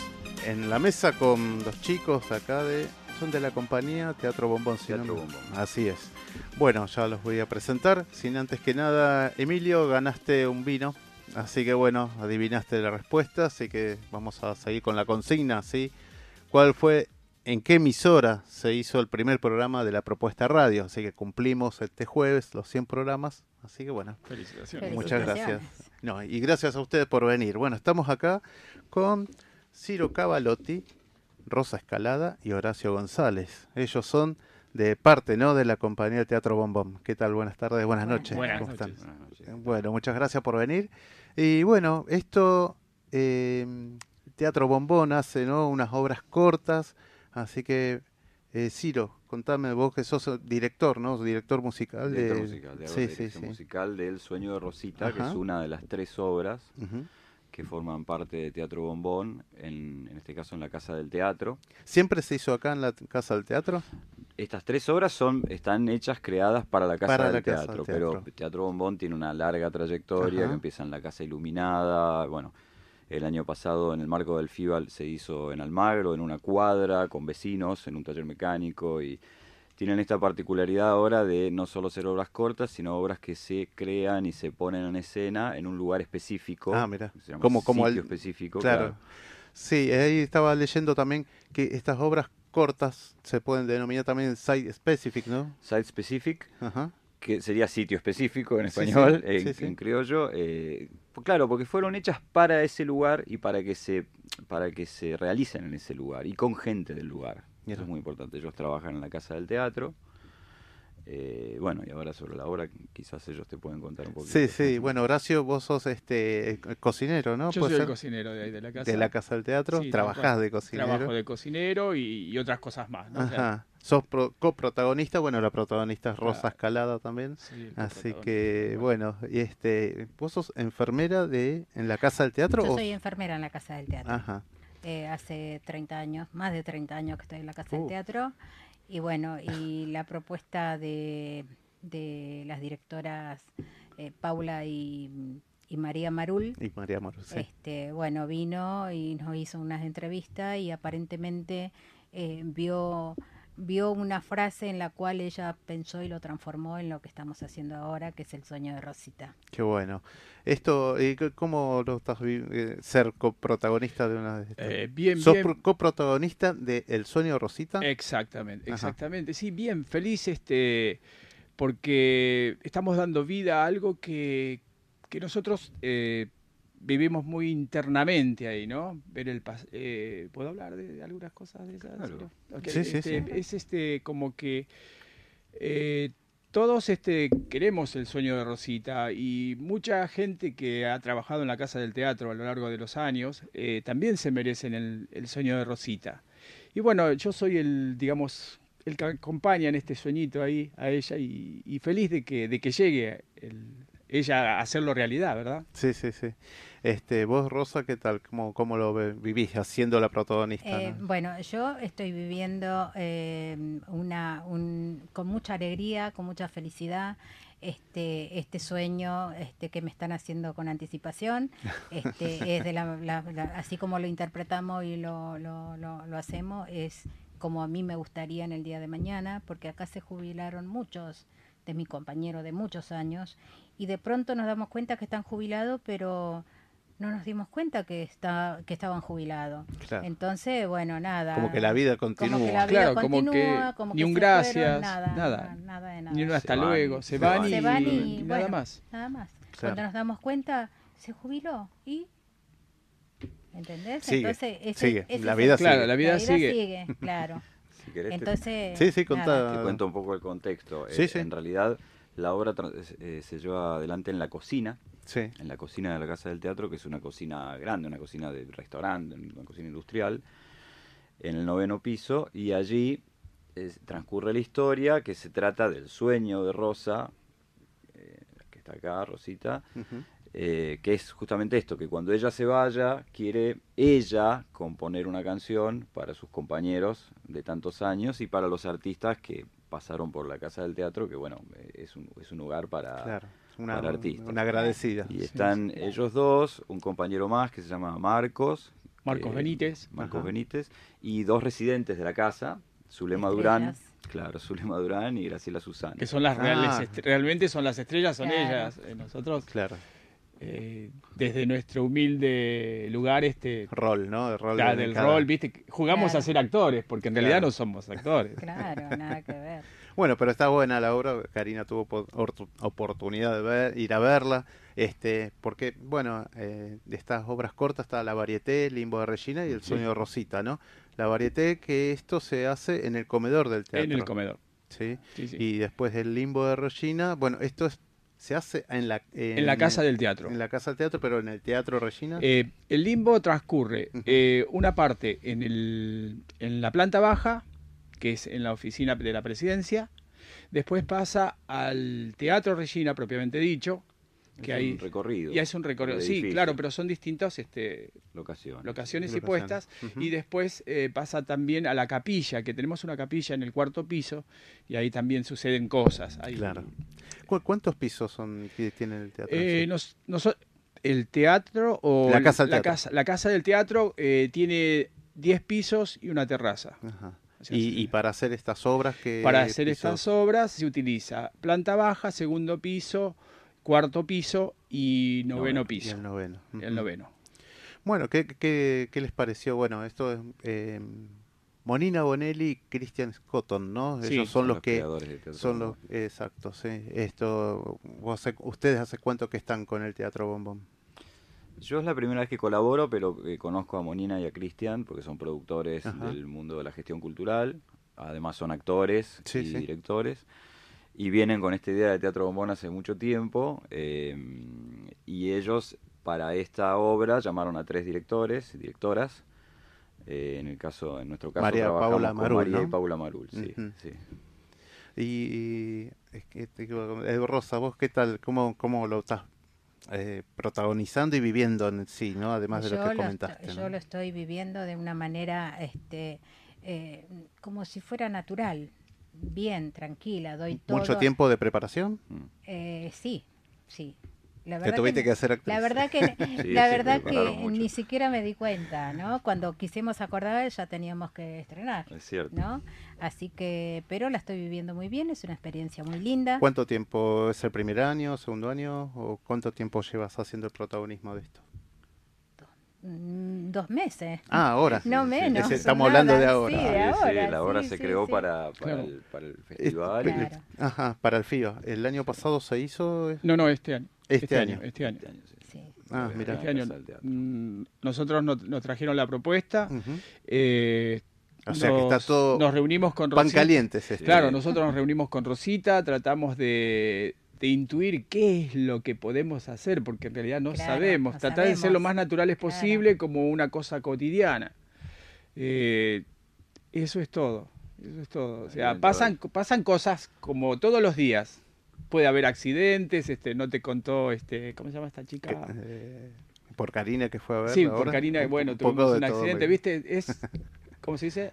en la mesa con los chicos acá de. Son de la compañía Teatro Bombón. si no Teatro Bombón. Así es. Bueno, ya los voy a presentar. Sin antes que nada, Emilio, ganaste un vino. Así que bueno, adivinaste la respuesta. Así que vamos a seguir con la consigna, ¿sí? ¿Cuál fue, en qué emisora se hizo el primer programa de la propuesta radio? Así que cumplimos este jueves los 100 programas. Así que bueno, Felicitaciones. muchas Felicitaciones. gracias. No, y gracias a ustedes por venir. Bueno, estamos acá con Ciro Cavalotti, Rosa Escalada y Horacio González. Ellos son de parte, ¿no? De la compañía de Teatro Bombón. ¿Qué tal? Buenas tardes, buenas noches. Buenas ¿Cómo noches. están? Bueno, muchas gracias por venir. Y bueno, esto, eh, Teatro Bombón hace, ¿no? Unas obras cortas. Así que, eh, Ciro, contame vos que sos director, ¿no? Director musical Director de... musical, de sí, la sí, musical del Sueño de Rosita, que es una de las tres obras. Que forman parte de Teatro Bombón, en, en este caso en la Casa del Teatro. ¿Siempre se hizo acá en la Casa del Teatro? Estas tres obras son, están hechas, creadas para la Casa, Para del, la Casa teatro, del pero Teatro. Teatro Bombón tiene una larga trayectoria Ajá. que empieza en la Casa Iluminada, bueno, el año pasado en el marco del FIBAL se hizo en Almagro, en una cuadra, con vecinos, en un taller mecánico y tienen esta particularidad ahora de no solo ser obras cortas, sino obras que se crean y se ponen en escena en un lugar específico. Ah, mira. Como, como específico. Claro. Sí, ahí estaba leyendo también que estas obras cortas se pueden denominar también site specific, ¿no? Site specific, Ajá. que sería sitio específico en español, sí, en, sí, en criollo. eh, pues claro, porque fueron hechas para ese lugar y para que se para que se realicen en ese lugar y con gente del lugar. Mira. Eso es muy importante. Ellos trabajan en la casa del teatro. Eh, bueno, y ahora sobre la obra quizás ellos te pueden contar un poquito. Sí, sí. Bueno, Horacio, vos sos este eh, cocinero, ¿no? Yo ¿Puede soy el cocinero de ahí de la casa. De la Casa del Teatro. Sí, Trabajás de cocinero. Trabajo de cocinero y, y otras cosas más. ¿no? O sea, Ajá. Sos pro- coprotagonista, bueno, la protagonista es Rosa Claro. Escalada también. Sí, Así que, bueno, y este, ¿vos sos enfermera de en la Casa del Teatro? Yo o- soy enfermera en la Casa del Teatro. Ajá. Eh, hace 30 años, más de 30 años que estoy en la Casa Uh. del Teatro. Y bueno, y la propuesta de, de las directoras eh, Paula y, y María Marul. Y María Moro, sí. Este, bueno, vino y nos hizo unas entrevistas y aparentemente eh, vio vio una frase en la cual ella pensó y lo transformó en lo que estamos haciendo ahora, que es el sueño de Rosita. Qué bueno. Esto, ¿y c- ¿cómo lo estás eh, ser coprotagonista de una de estas? Eh, bien, ¿Sos bien. pro- coprotagonista de El sueño de Rosita? Exactamente, Ajá. exactamente. Sí, bien, feliz este porque estamos dando vida a algo que, que nosotros eh, vivimos muy internamente ahí, ¿no? Ver el pas- eh, ¿Puedo hablar de algunas cosas de esas? Claro. Sí, sí, este, sí. Es este como que eh, todos este queremos el sueño de Rosita y mucha gente que ha trabajado en la Casa del Teatro a lo largo de los años eh, también se merecen el, el sueño de Rosita. Y bueno, yo soy el, digamos, el que acompaña en este sueñito ahí a ella y, y feliz de que, de que llegue el- ella hacerlo realidad, ¿verdad? Sí, sí, sí. Este, vos, Rosa, ¿qué tal? ¿Cómo, cómo lo vivís haciendo la protagonista? Eh, no? Bueno, yo estoy viviendo eh, una, un, con mucha alegría, con mucha felicidad, este, este sueño este, que me están haciendo con anticipación. Este, es de la, la- la- así como lo interpretamos y lo, lo, lo, lo hacemos, es como a mí me gustaría en el día de mañana, porque acá se jubilaron muchos de mis compañeros de muchos años y de pronto nos damos cuenta que están jubilados, pero no nos dimos cuenta que está que estaban jubilados. Claro. Entonces, bueno, nada. Como que la vida continúa. Como que la vida Claro, como que como ni que un gracias, fueron, nada, nada. nada de nada. Ni un hasta Se van, luego, se se van, y, Se van y, y nada bueno, más. Nada más. Claro. Cuando nos damos cuenta, se jubiló y ¿entendés? Sigue, Entonces, ese- sigue, ese la vida sigue. Claro, la vida sigue. claro. Si querés te- Entonces, Sí, sí, contá. Te cuento un poco el contexto. Sí, Eh, sí. En realidad, la obra eh, se lleva adelante en la cocina, Sí. en la cocina de la Casa del Teatro, que es una cocina grande, una cocina de restaurante, una cocina industrial, en el noveno piso, y allí transcurre la historia que se trata del sueño de Rosa, eh, que está acá, Rosita, eh, que es justamente esto, que cuando ella se vaya, quiere ella componer una canción para sus compañeros de tantos años y para los artistas que pasaron por la Casa del Teatro, que bueno, eh, es un, es un lugar para, Claro. Una, para artistas. una agradecida. Y están ellos dos, un compañero más que se llama Marcos. Marcos Benítez. Marcos Ajá. Benítez. Y dos residentes de la casa, Zulema Durán. Claro, Zulema Durán y Graciela Susana. Que son las reales, Ah. realmente son las estrellas, son Claro. ellas. Eh, nosotros, Claro. Eh, desde nuestro humilde lugar, este, Rol, ¿no? De rol del cada- rol, viste, jugamos Claro. a ser actores, porque en realidad no somos actores. Claro, nada que ver. Bueno, pero está buena la obra. Karina tuvo po- ortu- oportunidad de ver, ir a verla. Este, porque, bueno, eh, de estas obras cortas está la varieté, Limbo de Regina y el Sí. sueño de Rosita, ¿no? La varieté que esto se hace en el comedor del teatro. En el comedor. ¿sí? Sí, sí. Y después del Limbo de Regina, bueno, esto es, se hace en la En la casa el- del teatro. En la casa del teatro, pero en el teatro Regina. Eh, el limbo transcurre eh, una parte en, el, en la planta baja, que es en la oficina de la presidencia, después pasa al Teatro Regina, propiamente dicho, que Es hay un recorrido. y es un recorrido. Sí, claro, pero son distintas este, Locaciones. locaciones y puestas. Y después eh, pasa también a la capilla, que tenemos una capilla en el cuarto piso, y ahí también suceden cosas. Ahí- Claro. ¿Cu- ¿Cuántos pisos son que tiene el teatro? Eh, sí? nos- noso- el teatro o La casa del la teatro. casa, la casa del teatro eh, tiene 10 pisos y una terraza. Ajá. Y, para hacer estas obras que Para hacer estas obras se utiliza planta baja, segundo piso, cuarto piso y noveno Noveno. Y piso. el noveno. El Ujú. noveno. Bueno, ¿qué, qué, qué les pareció? Bueno, esto es eh, Monina Bonelli y Christian Scotton, ¿no? Sí, Ellos son, los que creadores del Teatro son los exacto, sí. Esto vos ustedes hace cuánto que están con el Teatro Bombón. Yo es la primera vez que colaboro, pero eh, conozco a Monina y a Cristian, porque son productores Ajá. del mundo de la gestión cultural. Además son actores Sí, y sí. directores. Y vienen con esta idea de Teatro Bombón hace mucho tiempo. eh, y ellos, para esta obra, llamaron a tres directores y directoras. Eh, en el caso, en nuestro caso, María Paula Marul, María y. Paula Marul, sí, Ujú. sí. Y, y es que te digo, eh, Rosa, vos qué tal, cómo, cómo lo estás eh, protagonizando y viviendo en sí, ¿no? Además de lo que comentaste. Yo lo estoy viviendo de una manera, este, eh, como si fuera natural, bien, tranquila, doy todo. ¿Mucho tiempo de preparación? Eh, sí, sí. La verdad tuviste que, hacer La verdad que, la verdad que ni siquiera me di cuenta, ¿no? Cuando quisimos acordar ya teníamos que estrenar. Es cierto. ¿no? Así que, pero la estoy viviendo muy bien, es una experiencia muy linda. ¿Cuánto tiempo es el primer año, segundo año o cuánto tiempo llevas haciendo el protagonismo de esto? Mm, dos meses. Ah, ahora. No menos. estamos hablando de ahora. Sí, la hora se creó para, para, el, para, el, festival. Ajá, para el FIO. ¿El año pasado se hizo? No, no, este año. Este, este año. Este año. sí. Ah, mira. Este año mm, nosotros nos, trajeron la propuesta. eh, o sea que está todo. Nos reunimos con Rosita. Pan calientes. Este. Claro, nosotros nos reunimos con Rosita, tratamos de, de intuir qué es lo que podemos hacer, porque en realidad no sabemos. Tratar de ser lo más naturales posible como una cosa cotidiana. Eh, eso es todo. Eso es todo. O sea, pasan, pasan cosas como todos los días. Puede haber accidentes, este, no te contó, este, ¿cómo se llama esta chica? Eh, por Karina que fue a ver. Sí, por Karina, bueno, tuvimos un accidente, ¿viste? Es, ¿cómo se dice?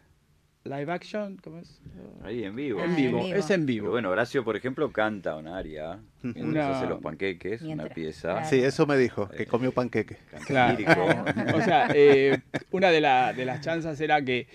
Live action, ¿cómo es? Ahí en vivo. en, vivo. es en vivo. bueno, Horacio, por ejemplo, canta un aria, una... hace los panqueques, una pieza. Sí, eso me dijo, que comió panqueques. Claro. o sea, eh, una de, de las chanzas era que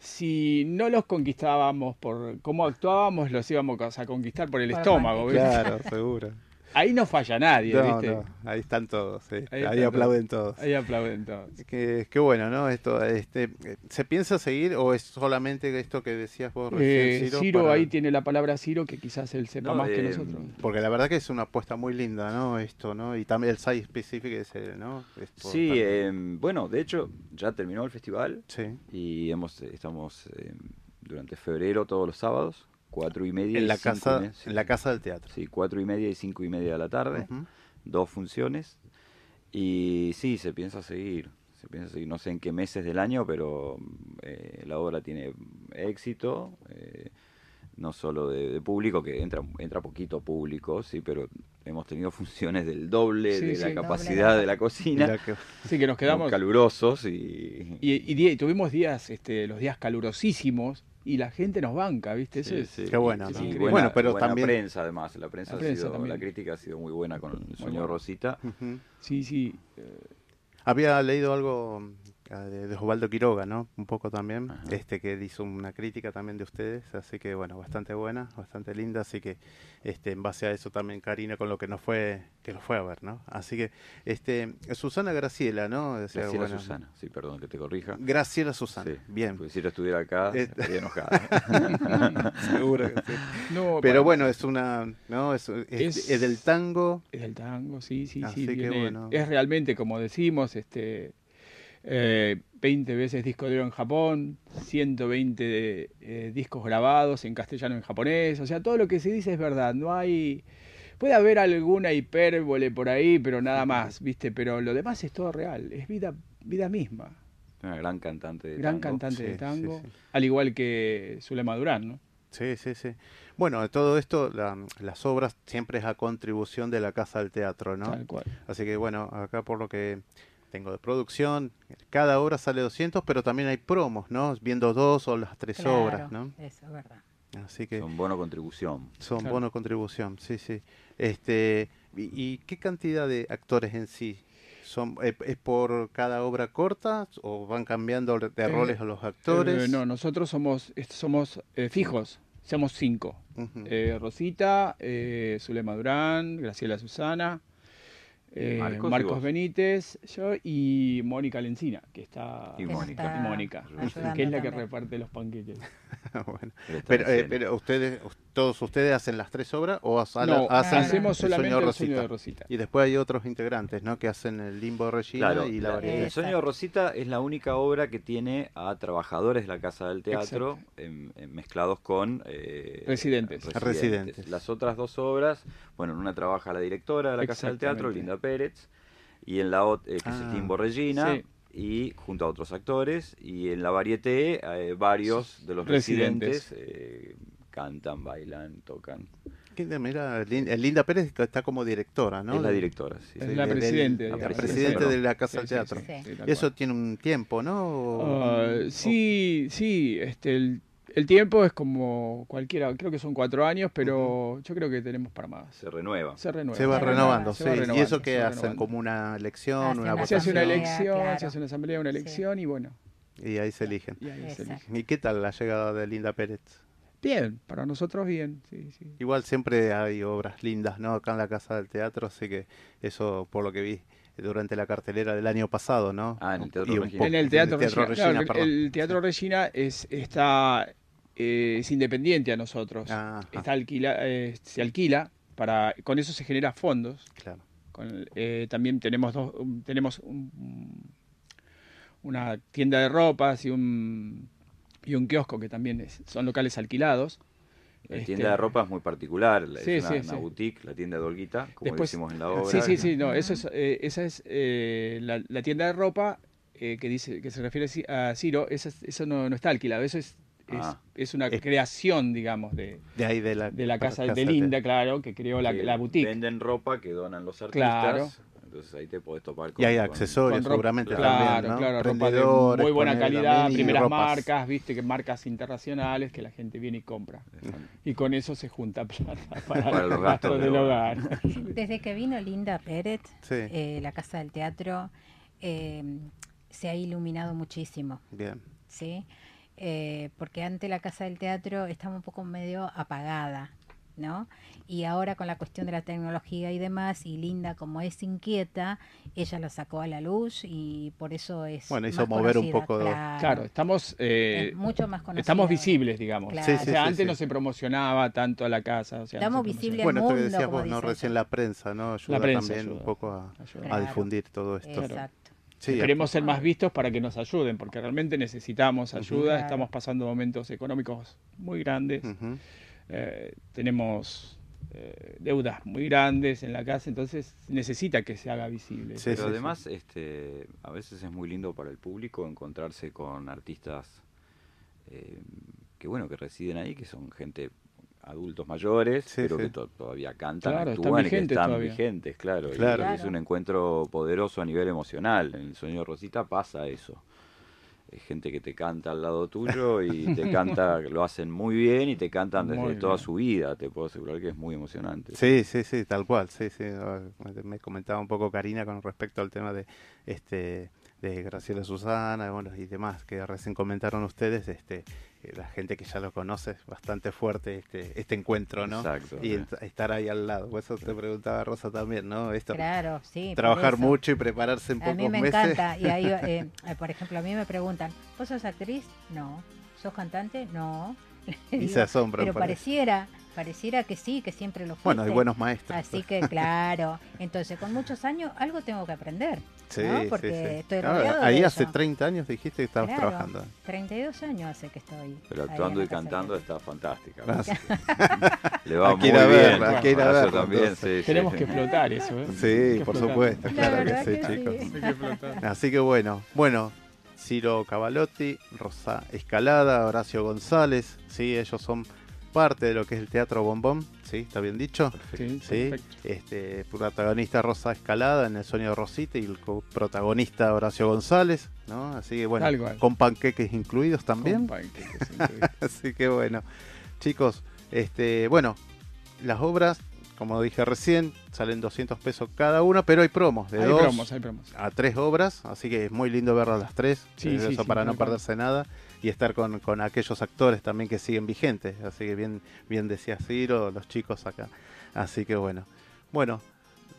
si no los conquistábamos por cómo actuábamos, los íbamos a conquistar por el estómago. Claro, seguro. Ahí no falla nadie, ¿viste? ahí están todos, ahí, aplauden todos. Ahí aplauden todos. Qué, qué bueno, ¿no? Esto, este, ¿Se piensa seguir o es solamente esto que decías vos recién, eh, Ciro? ahí tiene la palabra Ciro, que quizás él sepa más que nosotros. Porque la verdad que es una apuesta muy linda, ¿no? Esto, ¿no? Y también el site específico es, ¿no? sí, em, bueno, de hecho, ya terminó el festival. Sí. Y hemos, estamos em, durante febrero todos los sábados cuatro y media en y la casa en la casa del teatro. Sí cuatro y media y cinco y media de la tarde. Dos funciones. Y sí se piensa seguir se piensa seguir. No sé en qué meses del año pero eh, la obra tiene éxito eh, no solo de, público que entra entra poquito público sí pero hemos tenido funciones del doble de la capacidad de la cocina. Sí que nos quedamos. Calurosos y y, y tuvimos días este los días calurosísimos y la gente nos banca, ¿viste? Sí, sí. Qué bueno. bueno, pero también prensa además, la prensa, ha sido, la crítica ha sido muy buena con el señor Rosita. Sí, sí. Había leído algo de, Osvaldo Quiroga, ¿no? Un poco también, este que hizo una crítica también de ustedes, así que bueno, bastante buena, bastante linda, así que este en base a eso también Karina con lo que nos fue que nos fue a ver, ¿no? Así que este Susana Graciela, ¿no? Graciela Susana, sí, perdón que te corrija. Graciela Susana, bien. Porque si ella estuviera acá eh, estaría enojada. Seguro que sí. Pero bueno, es una, ¿no? Es, es, del tango. Es del tango, sí, sí, sí. Es realmente como decimos, este eh, 20 veces disco de oro en Japón, 120 eh, discos grabados en castellano y en japonés, o sea, todo lo que se dice es verdad, no hay... Puede haber alguna hipérbole por ahí, pero nada más, ¿viste? Pero lo demás es todo real, es vida, vida misma. Una gran cantante de gran cantante de tango, al igual que Zulema Durán, ¿no? Sí, sí, sí. Bueno, de todo esto, las obras siempre es a contribución de la Casa del Teatro, ¿no? Tal cual. Así que bueno, acá por lo que tengo de producción, cada obra sale 200, pero también hay promos, ¿no? Viendo dos o las tres obras, ¿no? Eso es verdad. Así que son bono contribución. Son bono contribución, sí, sí. Este, y, qué cantidad de actores en sí? Son, eh, ¿Es por cada obra corta o van cambiando de eh, roles a los actores? Eh, no, nosotros somos, somos fijos, somos cinco. Rosita, Zulema Durán, Graciela Susana, eh, Marcos, Benítez, yo y Mónica Lencina, que está. Y Mónica. Mónica, que es la que reparte los panqueques. bueno. Pero, eh, pero, ustedes, todos ustedes hacen las tres obras o hacen, no, hacemos solamente el sueño de Rosita. Y después hay otros integrantes, ¿no? Que hacen el limbo de Regina y la, variedad. El sueño de Rosita es la única obra que tiene a trabajadores de la Casa del Teatro mezclados con eh, residentes. residentes. Las otras dos obras, bueno, en una trabaja la directora de la Casa del Teatro, Linda Pérez, y en la otra, eh, que es el ah, Limbo Regina. y junto a otros actores y en la varieté eh, varios de los residentes, eh, cantan, bailan, tocan. ¿Qué Mira, eh, Linda Pérez está como directora, ¿no? Es la directora, sí. Es la presidente, La presidente de la Casa sí, del sí, Teatro. sí, Eso tiene un tiempo, ¿no? Ah, sí, sí, este, el, el tiempo es como cualquiera, creo que son cuatro años, pero yo creo que tenemos para más. Se renueva. Se renueva. Se va renovando, Se sí. va ¿Y renovando, eso va hacen? renovando. Como una elección, Hacen una la Se hace una votación. elección, claro. se hace una asamblea, una elección y bueno, Y ahí se eligen. y ahí se Exacto. elige. ¿Y qué tal la llegada de Linda Pérez? Bien, para nosotros bien, sí, sí. Igual siempre hay obras lindas, ¿no? Acá en la Casa del Teatro, así que eso, por lo que vi durante la cartelera del año pasado, ¿no? Ah, en el Teatro Regina. poco- En el Teatro, Regina, Regina, claro, el Teatro Regina es, está, eh, es independiente a nosotros. Está alquila, eh, se alquila, para, con eso se genera fondos. Claro. Con, eh, también tenemos dos, tenemos un- una tienda de ropas y un, y un kiosco que también es- son locales alquilados. La Este, tienda de ropa es muy particular, Sí, es una, sí, una sí. boutique, la tienda de Olguita, como Después- decimos en la obra. Sí, sí, sí, no, eso es, eh, esa es eh, la, la tienda de ropa eh, que dice que se refiere a Ci- a Ciro, esa es- eso no, no está alquilado, eso es, es, Ah. es una Es- creación, digamos, de, De ahí de la, de la casa de Linda, claro, que creó la, la boutique. Venden ropa que donan los artistas. Claro. Entonces ahí te podés topar Y hay con- accesorios Con ropa- seguramente claro, también, ¿no? claro, ropa de muy buena calidad, primeras ropas. marcas, viste, que marcas internacionales que la gente viene y compra. Y con eso se junta plata para, Para los gastos del del hogar. Desde que vino Linda Pérez, Sí. eh, la Casa del Teatro eh, se ha iluminado muchísimo, Bien. ¿sí? Eh, porque antes la Casa del Teatro estaba un poco medio apagada, ¿no? Y ahora con la cuestión de la tecnología y demás, y Linda como es inquieta, ella lo sacó a la luz y por eso es Bueno, hizo más mover un poco- claro. Claro, estamos, eh, Es mucho más conocida estamos visibles, digamos. Claro. Sí, O sea, sí, antes sí. no se promocionaba tanto a la casa. o sea, no Estamos se visibles Bueno, esto que decías vos, ¿no? Recién la prensa, ¿no? Ayuda prensa también ayuda. un poco a, difundir todo esto. Exacto. Sí, Queremos ser más vistos para que nos ayuden, porque realmente necesitamos ayuda. Estamos pasando momentos económicos muy grandes. Eh, tenemos eh, deudas muy grandes en la casa, entonces necesita que se haga visible. Sí, Pero además, este, a veces es muy lindo para el público encontrarse con artistas eh, que bueno, que residen ahí, que son gente adultos mayores, Sí, pero sí. que to- todavía cantan, Claro, están actúan y que vigentes están todavía. vigentes, claro. y Claro. es un encuentro poderoso a nivel emocional. En el Sueño de Rosita pasa eso. Es gente que te canta al lado tuyo y te canta, lo hacen muy bien y te cantan desde Muy toda bien. su vida. Te puedo asegurar que es muy emocionante. Sí, sí, sí, tal cual, sí, sí. Me comentaba un poco Karina con respecto al tema de este de Graciela Susana, bueno, y demás que recién comentaron ustedes, este eh, la gente que ya lo conoce, bastante fuerte este este encuentro, ¿no? Exacto, Y ent- estar ahí al lado. Por eso te preguntaba Rosa también, ¿no? Esto Claro, sí. trabajar mucho y prepararse en A pocos mí me meses. encanta. Y ahí, eh, eh, por ejemplo, a mí me preguntan, ¿vos sos actriz? No. ¿Sos cantante? No. Y Digo, se asombran Pero por eso. pareciera, pareciera que sí, que siempre lo fuiste. Bueno, hay buenos maestros. Así que claro. Entonces, con muchos años algo tengo que aprender. Sí, ¿no? sí, Porque sí. estoy Ah, rodeado ahí de hace eso. 30 años dijiste que estabas Claro, trabajando. 32 años hace que estoy. Pero actuando y cantando está fantástica. Gracias. Le va muy bien. verla, hay que ir a verla, también, sí, Tenemos sí. que explotar eso, ¿eh? Sí, por explotar. supuesto, La claro que sí, que chicos. sí. Hay que explotar. Así que bueno, bueno, Ciro Cavalotti, Rosa Escalada, Horacio González, sí, ellos son parte de lo que es el Teatro Bombón, sí, está bien dicho. Sí, Sí, perfecto. este protagonista Rosa Escalada en El sueño de Rosita y el protagonista Horacio González, ¿no? Así que bueno, con panqueques incluidos también. Con panqueques, increíble. Así que bueno, chicos, este, bueno, las obras, como dije recién, salen 200 pesos cada una, pero hay promos de hay dos promos, hay promos. a tres obras, así que es muy lindo verlas las tres, Sí, eh, sí, eso sí, para no perderse nada y estar con, con aquellos actores también que siguen vigentes, así que bien, bien decía Ciro, los chicos acá, así que bueno, bueno,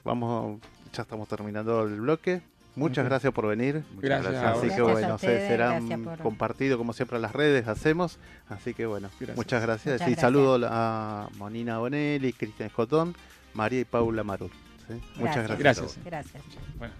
vamos, ya estamos terminando el bloque. Muchas gracias por venir. Muchas Gracias. gracias. Así que bueno, se ustedes, será gracias por- compartido como siempre en las redes hacemos. Así que bueno, Gracias. muchas gracias. Muchas y gracias. saludo a Monina Bonelli, Cristian Escotón, María y Paula Marul. ¿sí? Muchas gracias. Gracias. Gracias. Bueno.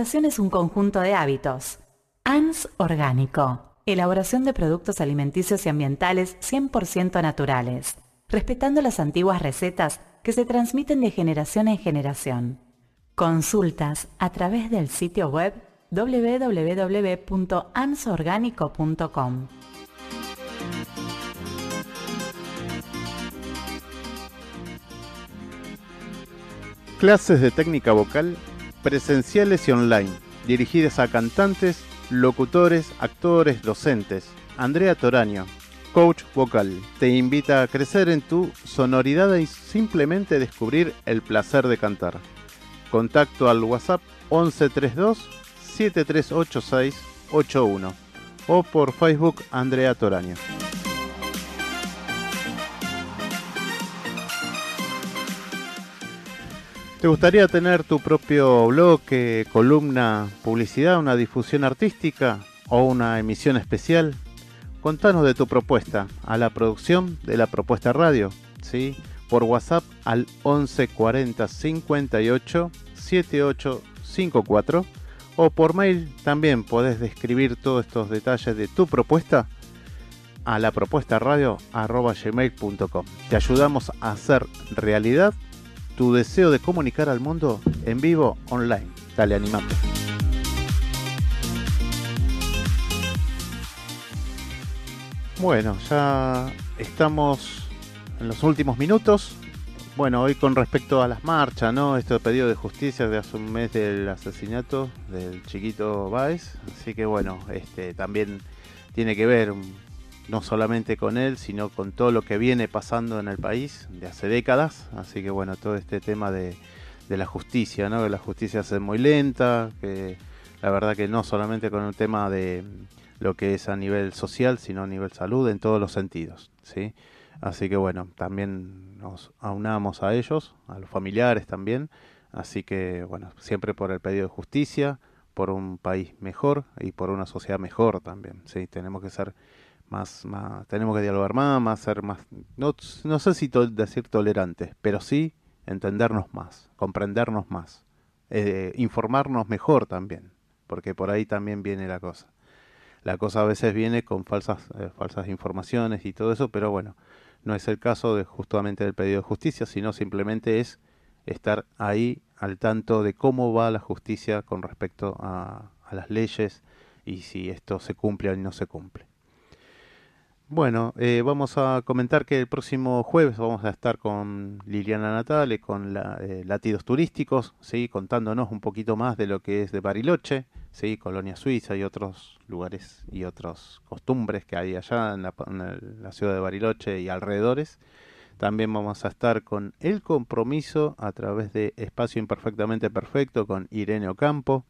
Es un conjunto de hábitos. ANS Orgánico. Elaboración de productos alimenticios y ambientales 100% naturales, respetando las antiguas recetas que se transmiten de generación en generación. Consultas a través del sitio web www.ansorgánico.com. Clases de técnica vocal presenciales y online, dirigidas a cantantes, locutores, actores, docentes. Andrea Toraño, coach vocal, te invita a crecer en tu sonoridad y simplemente descubrir el placer de cantar. Contacto al WhatsApp 1132 738681 o por Facebook Andrea Toraño. ¿Te gustaría tener tu propio bloque, columna, publicidad, una difusión artística o una emisión especial? Contanos de tu propuesta a la producción de la propuesta radio, ¿sí? Por WhatsApp al 11 40 58 7854 o por mail también podés describir todos estos detalles de tu propuesta a la propuesta radio. Te ayudamos a hacer realidad tu deseo de comunicar al mundo en vivo online. Dale, animate. Bueno, ya estamos en los últimos minutos. Bueno, hoy con respecto a las marchas, ¿no? Este pedido de justicia de hace un mes del asesinato del chiquito Baez. Así que bueno, este también tiene que ver no solamente con él, sino con todo lo que viene pasando en el país de hace décadas. Así que bueno, todo este tema de, de la justicia, ¿no? Que la justicia es muy lenta, que la verdad que no solamente con el tema de lo que es a nivel social, sino a nivel salud, en todos los sentidos, ¿sí? Así que bueno, también nos aunamos a ellos, a los familiares también. Así que bueno, siempre por el pedido de justicia, por un país mejor y por una sociedad mejor también. Sí, tenemos que ser más, más tenemos que dialogar más, más ser más, no, no sé si decir tolerantes, pero sí entendernos más, comprendernos más, eh, informarnos mejor también, porque por ahí también viene la cosa. la cosa a veces viene con falsas, eh, falsas informaciones y todo eso, pero bueno, no es el caso de justamente del pedido de justicia, sino simplemente es estar ahí al tanto de cómo va la justicia con respecto a, a las leyes y si esto se cumple o no se cumple. Bueno, eh, vamos a comentar que el próximo jueves vamos a estar con Liliana Natale, con la, eh, Latidos Turísticos, ¿sí? contándonos un poquito más de lo que es de Bariloche, ¿sí? Colonia Suiza y otros lugares y otras costumbres que hay allá en la, ciudad de Bariloche y alrededores. También vamos a estar con El Compromiso a través de Espacio Imperfectamente Perfecto con Irene Ocampo,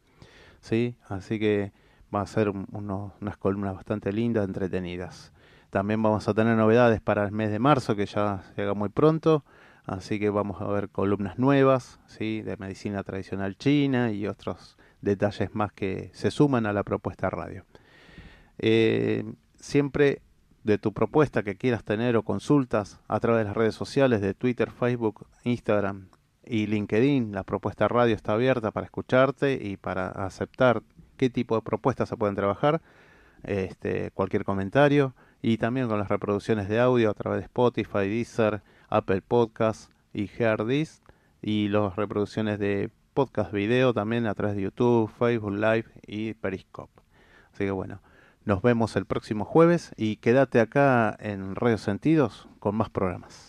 ¿sí? así que va a ser unas columnas bastante lindas, entretenidas. También vamos a tener novedades para el mes de marzo, que ya llega muy pronto. Así que vamos a ver columnas nuevas, ¿sí? de medicina tradicional china y otros detalles más que se suman a la propuesta radio. Eh, siempre de tu propuesta que quieras tener o consultas a través de las redes sociales de Twitter, Facebook, Instagram y LinkedIn, la propuesta radio está abierta para escucharte y para aceptar qué tipo de propuestas se pueden trabajar. Este, cualquier comentario y también con las reproducciones de audio a través de Spotify, Deezer, Apple Podcasts y Heardis y las reproducciones de podcast video también a través de YouTube, Facebook Live y Periscope. Así que bueno, nos vemos el próximo jueves y quédate acá en Radio Sentidos con más programas.